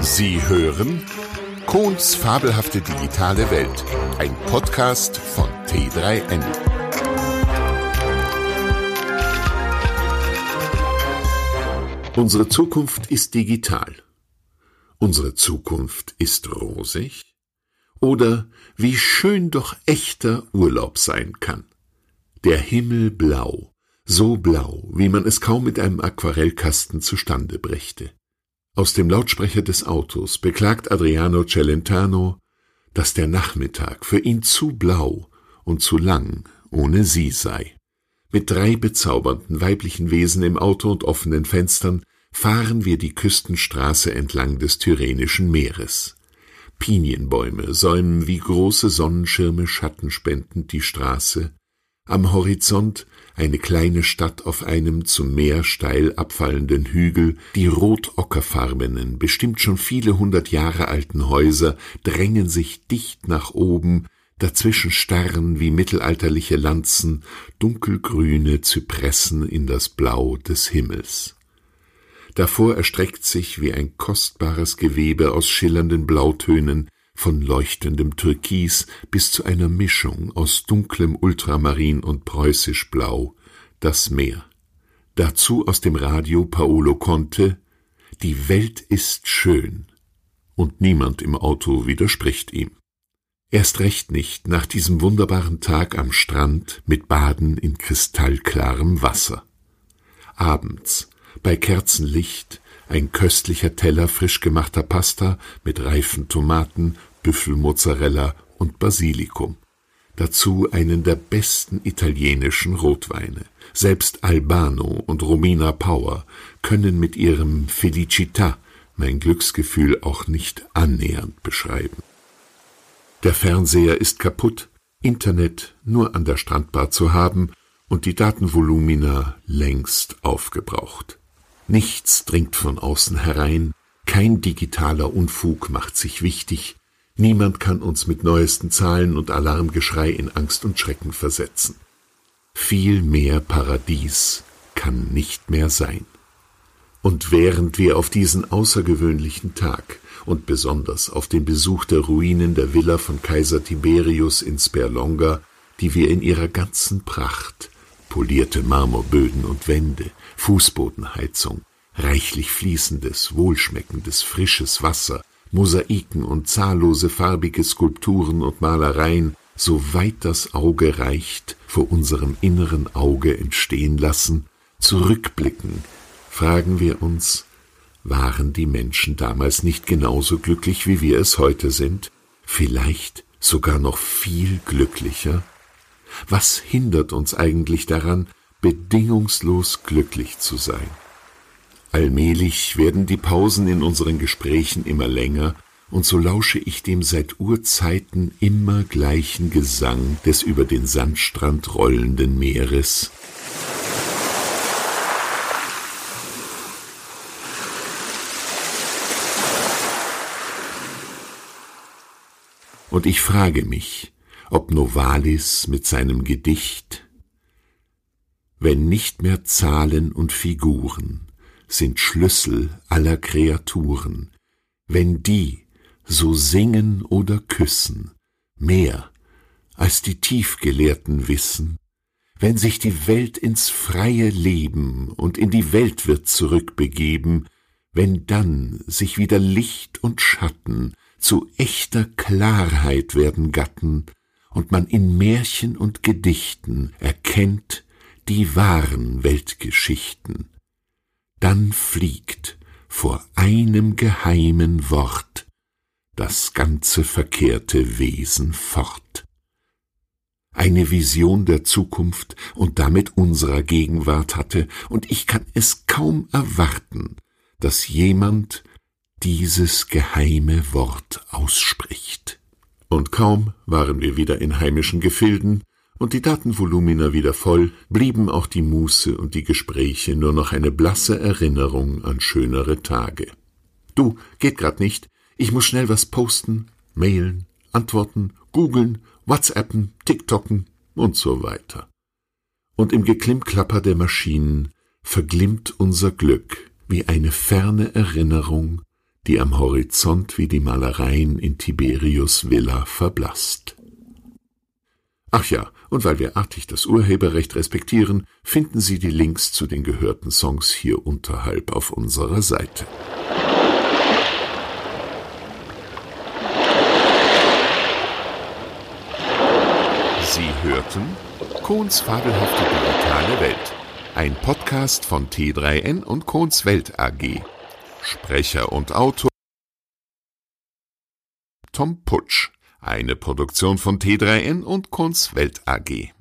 Sie hören Kohns fabelhafte digitale Welt, ein Podcast von T3N. Unsere Zukunft ist digital. Unsere Zukunft ist rosig? Oder wie schön doch echter Urlaub sein kann. Der Himmel blau, so blau, wie man es kaum mit einem Aquarellkasten zustande brächte. Aus dem Lautsprecher des Autos beklagt Adriano Celentano, dass der Nachmittag für ihn zu blau und zu lang ohne sie sei. Mit drei bezaubernden weiblichen Wesen im Auto und offenen Fenstern fahren wir die Küstenstraße entlang des Tyrrhenischen Meeres. Pinienbäume säumen wie große Sonnenschirme schattenspendend die Straße, am Horizont eine kleine Stadt auf einem zum Meer steil abfallenden Hügel, die rot-ockerfarbenen, bestimmt schon viele hundert Jahre alten Häuser drängen sich dicht nach oben, dazwischen starren wie mittelalterliche Lanzen dunkelgrüne Zypressen in das Blau des Himmels. Davor erstreckt sich wie ein kostbares Gewebe aus schillernden Blautönen von leuchtendem Türkis bis zu einer Mischung aus dunklem Ultramarin und preußisch Blau, das Meer. Dazu aus dem Radio Paolo Conte Die Welt ist schön. Und niemand im Auto widerspricht ihm. Erst recht nicht nach diesem wunderbaren Tag am Strand mit Baden in kristallklarem Wasser. Abends, bei Kerzenlicht, ein köstlicher Teller frisch gemachter Pasta mit reifen Tomaten, Büffelmozzarella und Basilikum. Dazu einen der besten italienischen Rotweine. Selbst Albano und Romina Power können mit ihrem Felicità mein Glücksgefühl auch nicht annähernd beschreiben. Der Fernseher ist kaputt, Internet nur an der Strandbar zu haben und die Datenvolumina längst aufgebraucht. Nichts dringt von außen herein, kein digitaler Unfug macht sich wichtig, Niemand kann uns mit neuesten Zahlen und Alarmgeschrei in Angst und Schrecken versetzen. Viel mehr Paradies kann nicht mehr sein. Und während wir auf diesen außergewöhnlichen Tag und besonders auf den Besuch der Ruinen der Villa von Kaiser Tiberius in Sperlonga, die wir in ihrer ganzen Pracht, polierte Marmorböden und Wände, Fußbodenheizung, reichlich fließendes, wohlschmeckendes, frisches Wasser, Mosaiken und zahllose farbige Skulpturen und Malereien, soweit das Auge reicht, vor unserem inneren Auge entstehen lassen, zurückblicken, fragen wir uns, waren die Menschen damals nicht genauso glücklich, wie wir es heute sind? Vielleicht sogar noch viel glücklicher? Was hindert uns eigentlich daran, bedingungslos glücklich zu sein? Allmählich werden die Pausen in unseren Gesprächen immer länger, und so lausche ich dem seit Urzeiten immer gleichen Gesang des über den Sandstrand rollenden Meeres. Und ich frage mich, ob Novalis mit seinem Gedicht Wenn nicht mehr Zahlen und Figuren sind Schlüssel aller Kreaturen, wenn die so singen oder küssen, mehr als die Tiefgelehrten wissen, wenn sich die Welt ins freie Leben und in die Welt wird zurückbegeben, wenn dann sich wieder Licht und Schatten zu echter Klarheit werden gatten und man in Märchen und Gedichten erkennt die wahren Weltgeschichten dann fliegt vor einem geheimen Wort das ganze verkehrte Wesen fort. Eine Vision der Zukunft und damit unserer Gegenwart hatte, und ich kann es kaum erwarten, dass jemand dieses geheime Wort ausspricht. Und kaum waren wir wieder in heimischen Gefilden, und die Datenvolumina wieder voll, blieben auch die Muße und die Gespräche nur noch eine blasse Erinnerung an schönere Tage. Du, geht grad nicht. Ich muss schnell was posten, mailen, antworten, googeln, whatsappen, tiktoken und so weiter. Und im Geklimmklapper der Maschinen verglimmt unser Glück wie eine ferne Erinnerung, die am Horizont wie die Malereien in Tiberius Villa verblasst. Ach ja, und weil wir artig das Urheberrecht respektieren, finden Sie die Links zu den gehörten Songs hier unterhalb auf unserer Seite. Sie hörten Kohns fabelhafte digitale Welt, ein Podcast von T3N und Kohns Welt AG. Sprecher und Autor Tom Putsch, eine Produktion von T3N und Kohns Welt AG.